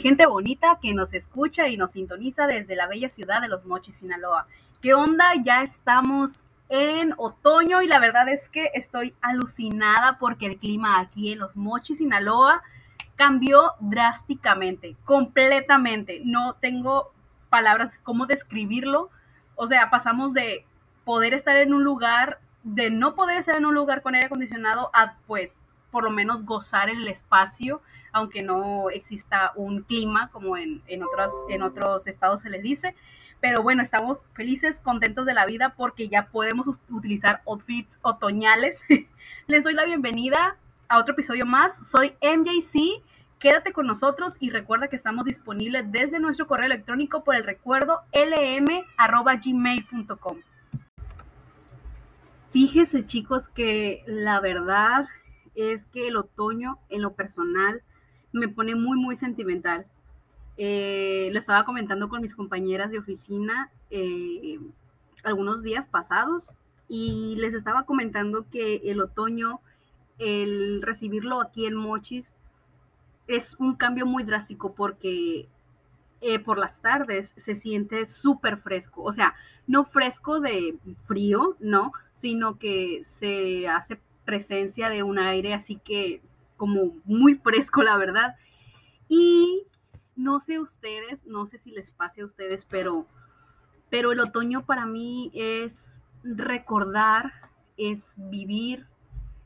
gente bonita que nos escucha y nos sintoniza desde la bella ciudad de Los Mochis, Sinaloa. ¿Qué onda? Ya estamos en otoño y la verdad es que estoy alucinada porque el clima aquí en Los Mochis, Sinaloa, cambió drásticamente, completamente. No tengo palabras cómo describirlo. O sea, pasamos de poder estar en un lugar, de no poder estar en un lugar con aire acondicionado a pues por lo menos gozar el espacio, aunque no exista un clima como en, otros, en otros estados se les dice. Pero bueno, estamos felices, contentos de la vida porque ya podemos utilizar outfits otoñales. Les doy la bienvenida a otro episodio más. Soy MJC. Quédate con nosotros y recuerda que estamos disponibles desde nuestro correo electrónico por el recuerdo lm.gmail.com. Fíjese chicos que la verdad es que el otoño en lo personal me pone muy, muy sentimental. Eh, lo estaba comentando con mis compañeras de oficina eh, algunos días pasados y les estaba comentando que el otoño, el recibirlo aquí en Mochis, es un cambio muy drástico porque eh, por las tardes se siente súper fresco, o sea, no fresco de frío, no, sino que se hace presencia de un aire así que como muy fresco, la verdad. Y no sé ustedes, no sé si les pase a ustedes, pero, pero el otoño para mí es recordar, es vivir.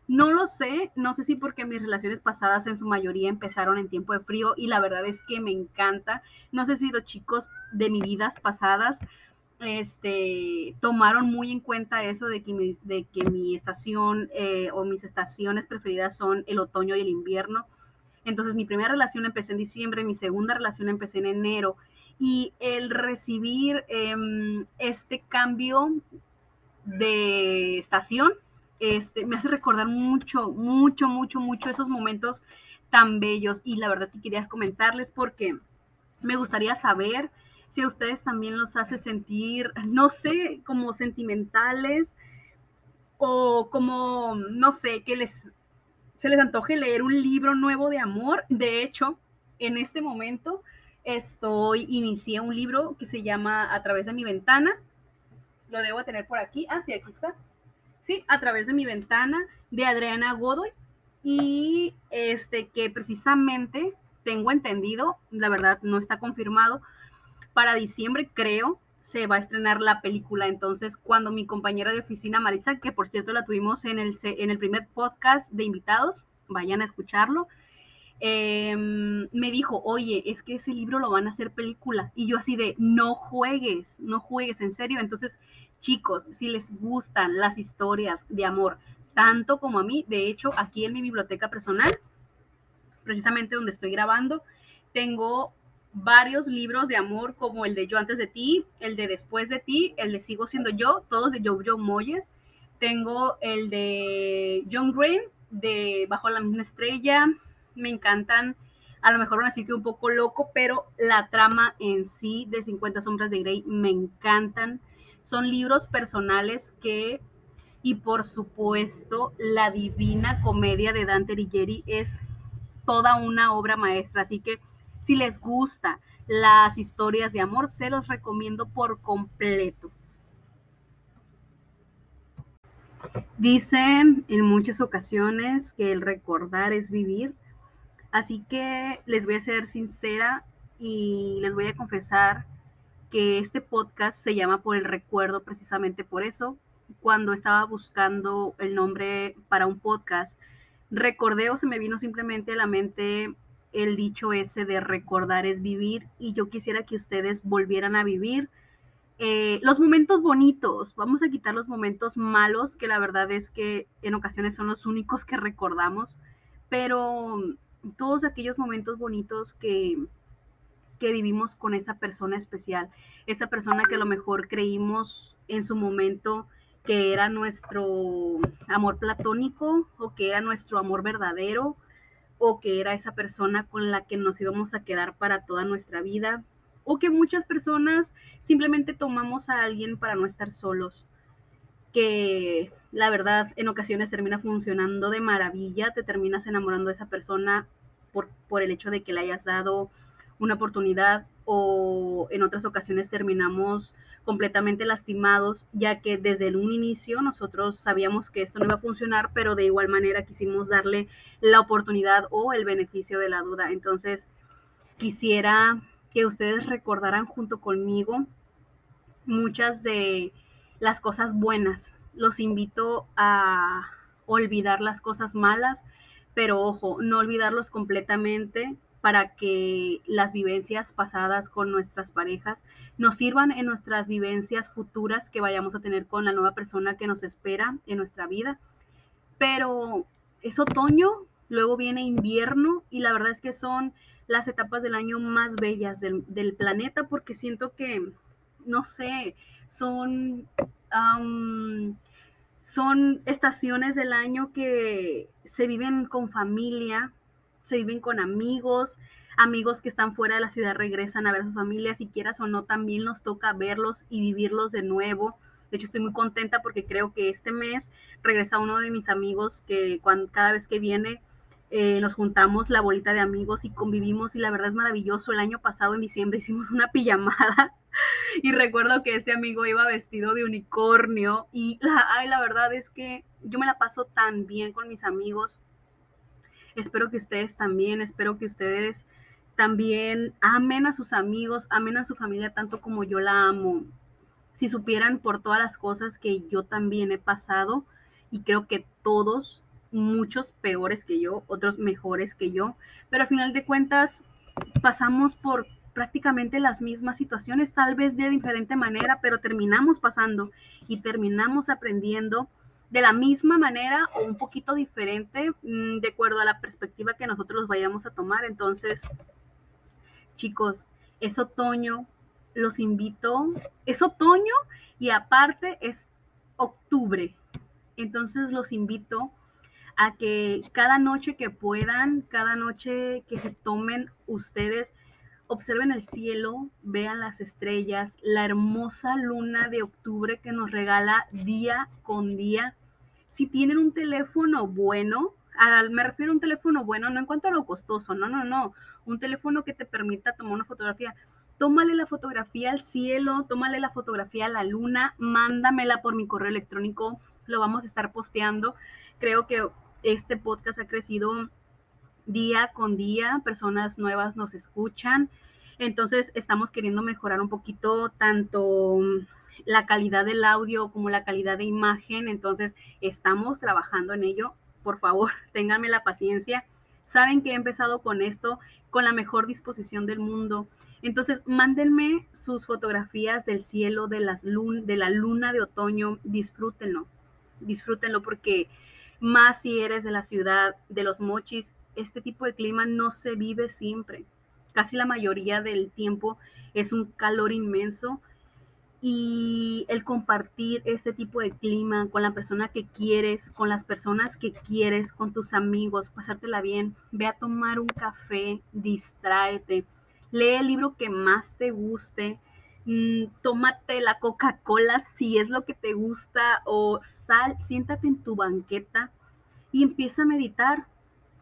No lo sé, no sé si porque mis relaciones pasadas en su mayoría empezaron en tiempo de frío y la verdad es que me encanta. No sé si los chicos de mis vidas pasadas este, tomaron muy en cuenta eso de que mi, estación eh, o mis estaciones preferidas son el otoño y el invierno. Entonces mi primera relación empecé en diciembre, mi segunda relación empecé en enero y el recibir em, este cambio de estación este, me hace recordar mucho, mucho, mucho, mucho esos momentos tan bellos y la verdad es que quería comentarles porque me gustaría saber si a ustedes también los hace sentir, no sé, como sentimentales o como, no sé, que les, se les antoje leer un libro nuevo de amor. De hecho, en este momento estoy, inicié un libro que se llama A través de mi ventana. Lo debo tener por aquí. Ah, sí, aquí está. Sí, A través de mi ventana de Adriana Godoy. Y este que precisamente tengo entendido, la verdad no está confirmado, para diciembre, creo, se va a estrenar la película. Entonces, cuando mi compañera de oficina, Maritza, que por cierto la tuvimos en el, en el primer podcast de invitados, vayan a escucharlo, em, me dijo, oye, es que ese libro lo van a hacer película. Y yo así de, no juegues, no juegues, en serio. Entonces, chicos, si les gustan las historias de amor, tanto como a mí, de hecho, aquí en mi biblioteca personal, precisamente donde estoy grabando, tengo varios libros de amor como el de Yo antes de ti, el de Después de ti, el de Sigo siendo yo, todos de Jojo Moyes. Tengo el de John Green, de Bajo la misma estrella. Me encantan, a lo mejor van a decir que un poco loco, pero la trama en sí de 50 sombras de Grey me encantan. Son libros personales que, y por supuesto, la divina comedia de Dante Alighieri es toda una obra maestra. Así que si les gusta las historias de amor, se los recomiendo por completo. Dicen en muchas ocasiones que el recordar es vivir, así que les voy a ser sincera y les voy a confesar que este podcast se llama por el recuerdo precisamente por eso. Cuando estaba buscando el nombre para un podcast, recordé o se me vino simplemente a la mente el dicho ese de recordar es vivir y yo quisiera que ustedes volvieran a vivir eh, los momentos bonitos, vamos a quitar los momentos malos, que la verdad es que en ocasiones son los únicos que recordamos, pero todos aquellos momentos bonitos que, que vivimos con esa persona especial, esa persona que a lo mejor creímos en su momento que era nuestro amor platónico o que era nuestro amor verdadero o que era esa persona con la que nos íbamos a quedar para toda nuestra vida, o que muchas personas simplemente tomamos a alguien para no estar solos, que la verdad en ocasiones termina funcionando de maravilla, te terminas enamorando de esa persona por, por el hecho de que le hayas dado una oportunidad o en otras ocasiones terminamos completamente lastimados, ya que desde un inicio nosotros sabíamos que esto no iba a funcionar, pero de igual manera quisimos darle la oportunidad o el beneficio de la duda. Entonces, quisiera que ustedes recordaran junto conmigo muchas de las cosas buenas. Los invito a olvidar las cosas malas, pero ojo, no olvidarlos completamente para que las vivencias pasadas con nuestras parejas nos sirvan en nuestras vivencias futuras que vayamos a tener con la nueva persona que nos espera en nuestra vida. Pero es otoño, luego viene invierno y la verdad es que son las etapas del año más bellas del, planeta porque siento que, no sé, son, son estaciones del año que se viven con familia, se viven con amigos, amigos que están fuera de la ciudad regresan a ver a sus familias, si quieras o no, también nos toca verlos y vivirlos de nuevo. De hecho, estoy muy contenta porque creo que este mes regresa uno de mis amigos que cuando, cada vez que viene eh, nos juntamos la bolita de amigos y convivimos y la verdad es maravilloso. El año pasado en diciembre hicimos una pijamada y recuerdo que ese amigo iba vestido de unicornio y la, ay, la verdad es que yo me la paso tan bien con mis amigos Espero que ustedes también, espero que ustedes también amen a sus amigos, amen a su familia tanto como yo la amo. Si supieran por todas las cosas que yo también he pasado y creo que todos, muchos peores que yo, otros mejores que yo, pero al final de cuentas pasamos por prácticamente las mismas situaciones, tal vez de diferente manera, pero terminamos pasando y terminamos aprendiendo de la misma manera o un poquito diferente mm, de acuerdo a la perspectiva que nosotros vayamos a tomar. Entonces, chicos, es otoño, los invito, es otoño y aparte es octubre. Entonces los invito a que cada noche que puedan, cada noche que se tomen ustedes, observen el cielo, vean las estrellas, la hermosa luna de octubre que nos regala día con día si tienen un teléfono bueno, me refiero a un teléfono bueno, no en cuanto a lo costoso, no, no, no, un teléfono que te permita tomar una fotografía. Tómale la fotografía al cielo, tómale la fotografía a la luna, mándamela por mi correo electrónico, lo vamos a estar posteando. Creo que este podcast ha crecido día con día, personas nuevas nos escuchan, entonces estamos queriendo mejorar un poquito tanto la calidad del audio como la calidad de imagen. Entonces, estamos trabajando en ello. Por favor, ténganme la paciencia. Saben que he empezado con esto con la mejor disposición del mundo. Entonces, mándenme sus fotografías del cielo, de, las de la luna de otoño. Disfrútenlo. Disfrútenlo porque más si eres de la ciudad, de los mochis, este tipo de clima no se vive siempre. Casi la mayoría del tiempo es un calor inmenso y el compartir este tipo de clima con la persona que quieres, con las personas que quieres, con tus amigos, pasártela bien, ve a tomar un café, distráete, lee el libro que más te guste, mm, tómate la Coca-Cola si es lo que te gusta o sal, siéntate en tu banqueta y empieza a meditar,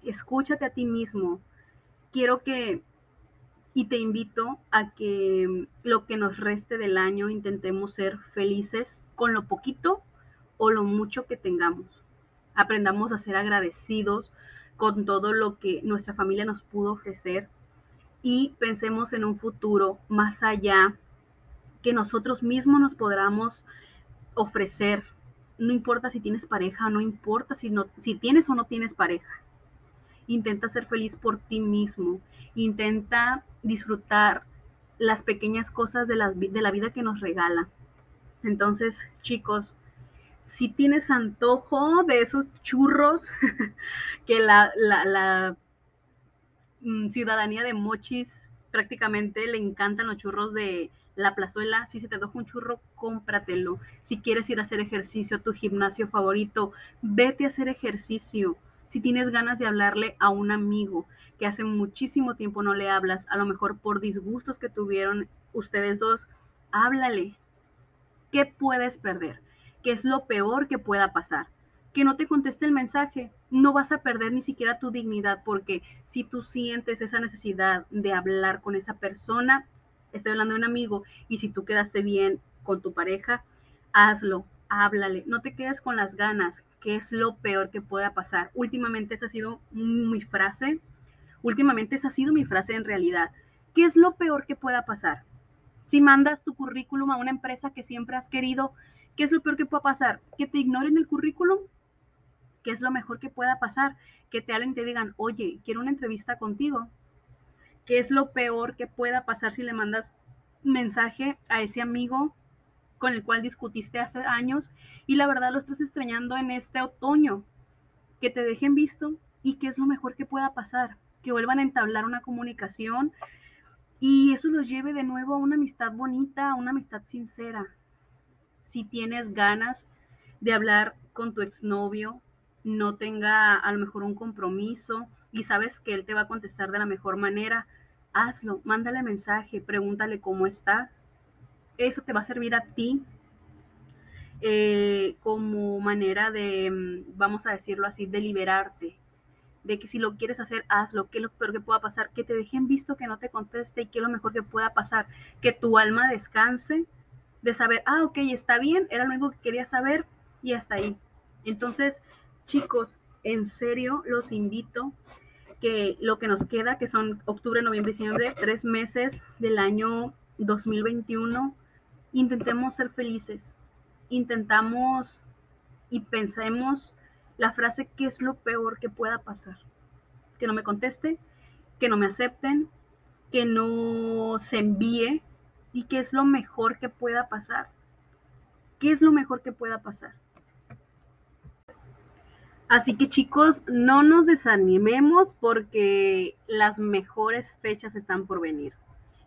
escúchate a ti mismo. Quiero que y te invito a que lo que nos reste del año intentemos ser felices con lo poquito o lo mucho que tengamos. Aprendamos a ser agradecidos con todo lo que nuestra familia nos pudo ofrecer y pensemos en un futuro más allá que nosotros mismos nos podamos ofrecer. No importa si tienes pareja, no importa si, no, si tienes o no tienes pareja. Intenta ser feliz por ti mismo. Intenta disfrutar las pequeñas cosas de, la vida que nos regala. Entonces, chicos, si tienes antojo de esos churros que la, la, mm, ciudadanía de Mochis prácticamente le encantan los churros de la plazuela, si se te antoja un churro, cómpratelo. Si quieres ir a hacer ejercicio a tu gimnasio favorito, vete a hacer ejercicio. Si tienes ganas de hablarle a un amigo, que hace muchísimo tiempo no le hablas, a lo mejor por disgustos que tuvieron ustedes dos, háblale. ¿Qué puedes perder? ¿Qué es lo peor que pueda pasar? Que no te conteste el mensaje. no vas a perder ni siquiera tu dignidad porque si tú sientes esa necesidad de hablar con esa persona, estoy hablando de un amigo, y si tú quedaste bien con tu pareja, hazlo, háblale, no te quedes con las ganas, que es lo peor que pueda pasar. Últimamente esa ha sido mi frase, últimamente esa ha sido mi frase en realidad. ¿Qué es lo peor que pueda pasar? Si mandas tu currículum a una empresa que siempre has querido, ¿qué es lo peor que pueda pasar? ¿Que te ignoren el currículum? ¿Qué es lo mejor que pueda pasar? Que te hablen digan, oye, quiero una entrevista contigo. ¿Qué es lo peor que pueda pasar si le mandas mensaje a ese amigo con el cual discutiste hace años y la verdad lo estás extrañando en este otoño? Que te dejen visto y qué es lo mejor que pueda pasar. Que vuelvan a entablar una comunicación y eso los lleve de nuevo a una amistad bonita, a una amistad sincera. Si tienes ganas de hablar con tu exnovio, no tenga a lo mejor un compromiso y sabes que él te va a contestar de la mejor manera, hazlo, mándale mensaje, pregúntale cómo está. Eso te va a servir a ti eh, como manera de, mm, vamos a decirlo así, de liberarte. De que si lo quieres hacer, hazlo. ¿Qué es lo peor que pueda pasar? Que te dejen visto que no te conteste y qué es lo mejor que pueda pasar. Que tu alma descanse de saber, ah, ok, está bien, era lo único que quería saber y hasta ahí. Entonces, Chicos, en serio los invito que lo que nos queda, que son octubre, noviembre, diciembre, tres meses del año 2021, intentemos ser felices, intentamos y pensemos la frase ¿qué es lo peor que pueda pasar? Que no me conteste, que no me acepten, que no se envíe y qué es lo mejor que pueda pasar. ¿Qué es lo mejor que pueda pasar? Así que chicos, no nos desanimemos porque las mejores fechas están por venir.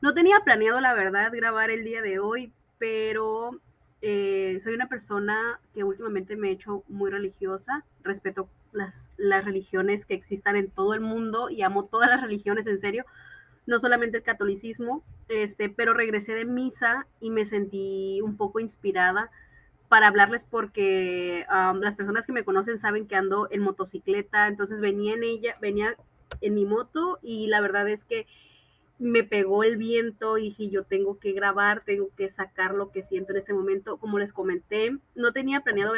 No tenía planeado, la verdad, grabar el día de hoy, pero eh, soy una persona que últimamente me he hecho muy religiosa. Respeto las, las religiones que existan en todo el mundo y amo todas las religiones, en serio. No solamente el catolicismo, este, pero regresé de misa y me sentí un poco inspirada para hablarles porque las personas que me conocen saben que ando en motocicleta, entonces venía en ella, venía en mi moto y la verdad es que me pegó el viento y dije yo tengo que grabar, tengo que sacar lo que siento en este momento. Como les comenté, no tenía planeado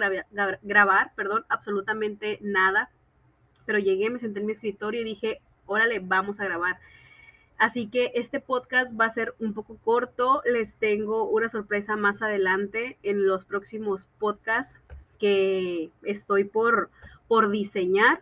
grabar, perdón, absolutamente nada, pero llegué, me senté en mi escritorio y dije, órale, vamos a grabar. Así que este podcast va a ser un poco corto. Les tengo una sorpresa más adelante en los próximos podcasts que estoy por, por diseñar.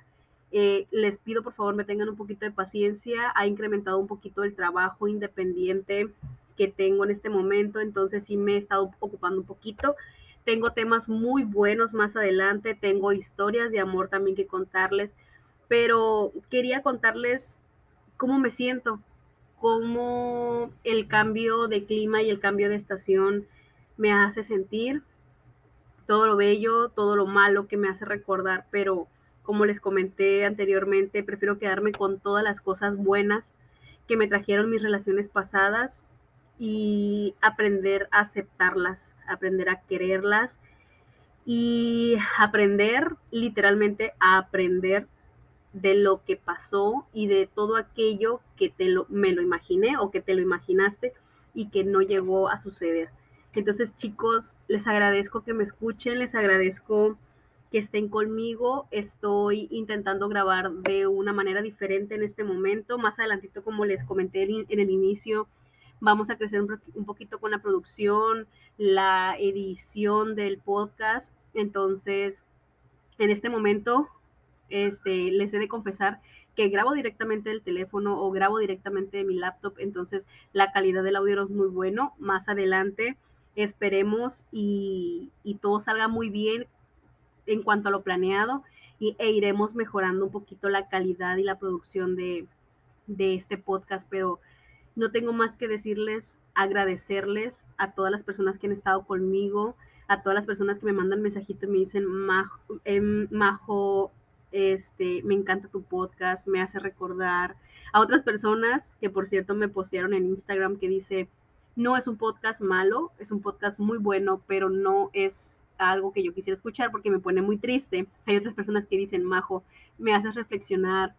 Eh, les pido por favor me tengan un poquito de paciencia. Ha incrementado un poquito el trabajo independiente que tengo en este momento, entonces sí me he estado ocupando un poquito. Tengo temas muy buenos más adelante, tengo historias de amor también que contarles, pero quería contarles cómo me siento, cómo el cambio de clima y el cambio de estación me hace sentir, todo lo bello, todo lo malo que me hace recordar, pero como les comenté anteriormente, prefiero quedarme con todas las cosas buenas que me trajeron mis relaciones pasadas y aprender a aceptarlas, aprender a quererlas y aprender, literalmente a aprender de lo que pasó y de todo aquello que te lo, me lo imaginé o que te lo imaginaste y que no llegó a suceder. Entonces, chicos, les agradezco que me escuchen, les agradezco que estén conmigo. Estoy intentando grabar de una manera diferente en este momento. Más adelantito, como les comenté en el inicio, vamos a crecer un, poquito con la producción, la edición del podcast. Entonces, en este momento este, les he de confesar que grabo directamente del teléfono o grabo directamente de mi laptop, entonces la calidad del audio es muy bueno. Más adelante esperemos y, todo salga muy bien en cuanto a lo planeado y, e iremos mejorando un poquito la calidad y la producción de, de este podcast, pero no tengo más que decirles, agradecerles a todas las personas que han estado conmigo, a todas las personas que me mandan mensajito y me dicen, Majo, em, Majo este, me encanta tu podcast, me hace recordar a otras personas que por cierto me postearon en Instagram que dice, no es un podcast malo, es un podcast muy bueno, pero no es algo que yo quisiera escuchar porque me pone muy triste. Hay otras personas que dicen, Majo, me haces reflexionar,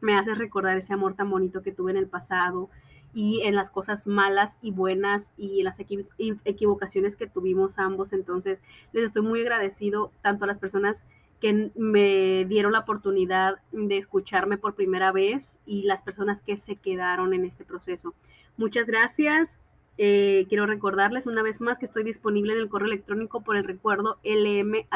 me haces recordar ese amor tan bonito que tuve en el pasado y en las cosas malas y buenas y en las equivocaciones que tuvimos ambos. Entonces, les estoy muy agradecido tanto a las personas que me dieron la oportunidad de escucharme por primera vez y las personas que se quedaron en este proceso. Muchas gracias. Eh, quiero recordarles una vez más que estoy disponible en el correo electrónico por el recuerdo lm.gmail.com.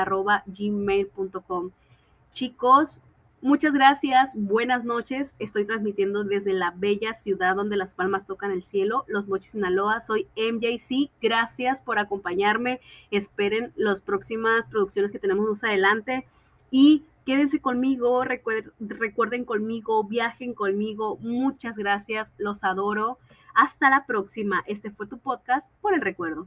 Chicos, muchas gracias, buenas noches. Estoy transmitiendo desde la bella ciudad donde las palmas tocan el cielo, Los Mochis, Sinaloa. Soy MJC. Gracias por acompañarme. Esperen las próximas producciones que tenemos más adelante y quédense conmigo, recuerden conmigo, viajen conmigo. Muchas gracias, los adoro. Hasta la próxima. Este fue tu podcast por el recuerdo.